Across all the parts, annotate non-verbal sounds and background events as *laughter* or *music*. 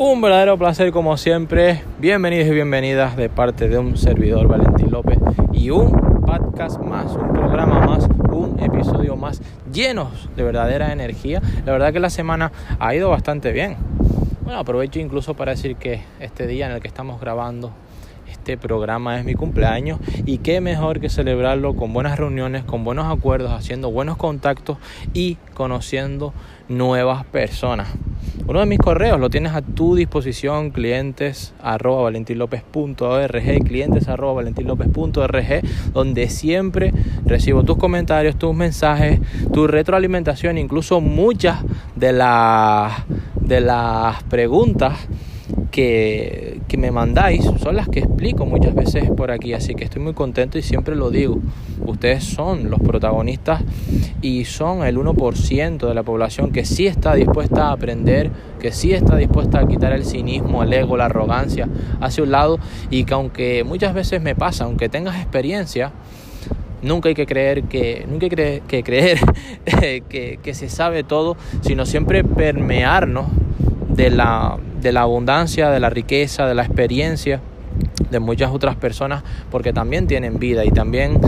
Un verdadero placer como siempre. Bienvenidos y bienvenidas de parte de un servidor Valentín López y un podcast más, un programa más, un episodio más llenos de verdadera energía. La verdad que la semana ha ido bastante bien. Bueno, aprovecho incluso para decir que este día en el que estamos grabando este programa es mi cumpleaños y qué mejor que celebrarlo con buenas reuniones, con buenos acuerdos, haciendo buenos contactos y conociendo nuevas personas. Uno de mis correos lo tienes a tu disposición, clientes arroba valentinlopez.org, clientes arroba valentinlopez.org, donde siempre recibo tus comentarios, tus mensajes, tu retroalimentación, incluso muchas de las, de las preguntas que, que, me mandáis son las que explico muchas veces por aquí, así que estoy muy contento y siempre lo digo. Ustedes son los protagonistas y son el 1% de la población que sí está dispuesta a aprender, que sí está dispuesta a quitar el cinismo, el ego, la arrogancia hacia un lado y que aunque muchas veces me pasa, aunque tengas experiencia, Nunca hay que creer que, nunca hay que creer *laughs* que, que se sabe todo, sino siempre permearnos de la, de la abundancia, de la riqueza, de la experiencia de muchas otras personas, porque también tienen vida y también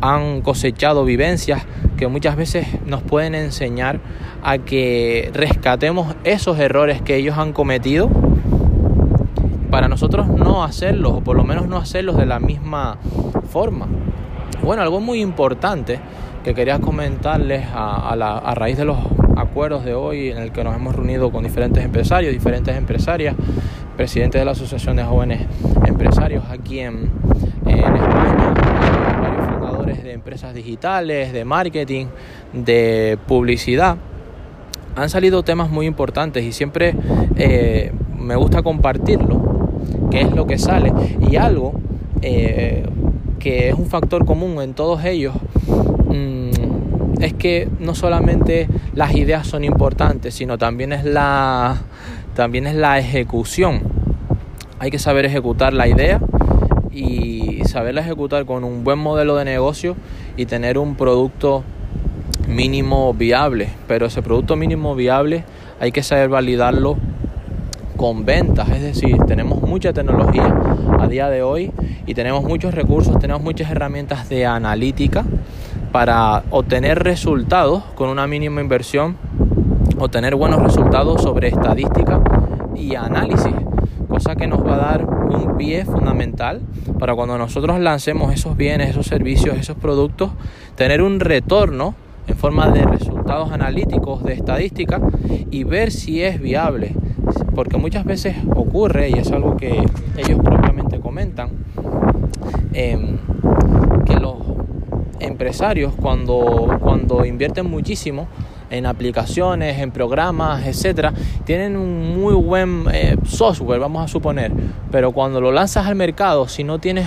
han cosechado vivencias que muchas veces nos pueden enseñar a que rescatemos esos errores que ellos han cometido para nosotros no hacerlos, o por lo menos no hacerlos de la misma forma. Bueno, algo muy importante que quería comentarles a, la, a raíz de los acuerdos de hoy en el que nos hemos reunido con diferentes empresarios, diferentes empresarias, presidentes de la Asociación de Jóvenes Empresarios aquí en, en España, de empresas digitales, de marketing, de publicidad. Han salido temas muy importantes y siempre eh, me gusta compartirlo, qué es lo que sale y algo eh, que es un factor común en todos ellos. Mmm, es que no solamente las ideas son importantes, sino también es la, también es la ejecución. Hay que saber ejecutar la idea y saberla ejecutar con un buen modelo de negocio y tener un producto mínimo viable. Pero ese producto mínimo viable hay que saber validarlo con ventas. Es decir, tenemos mucha tecnología a día de hoy y tenemos muchos recursos, tenemos muchas herramientas de analítica para obtener resultados con una mínima inversión, obtener buenos resultados sobre estadística y análisis, cosa que nos va a dar un pie fundamental para cuando nosotros lancemos esos bienes, esos servicios, esos productos, tener un retorno en forma de resultados analíticos, de estadística y ver si es viable. Porque muchas veces ocurre, y es algo que ellos propiamente comentan, eh, que los empresarios cuando, cuando invierten muchísimo en aplicaciones, en programas, etcétera, tienen un muy buen eh, software, vamos a suponer, pero cuando lo lanzas al mercado, si no tienes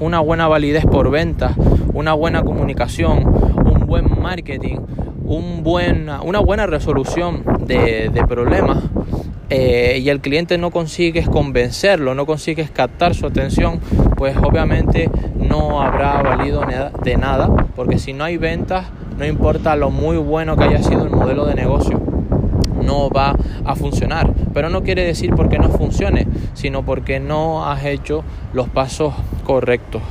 una buena validez por ventas, una buena comunicación, un buen marketing, un una buena resolución de, de problemas, eh, y el cliente no consigues convencerlo, no consigues captar su atención, pues obviamente no habrá valido de nada, porque si no hay ventas, no importa lo muy bueno que haya sido el modelo de negocio, no va a funcionar. Pero no quiere decir porque no funcione, sino porque no has hecho los pasos correctos.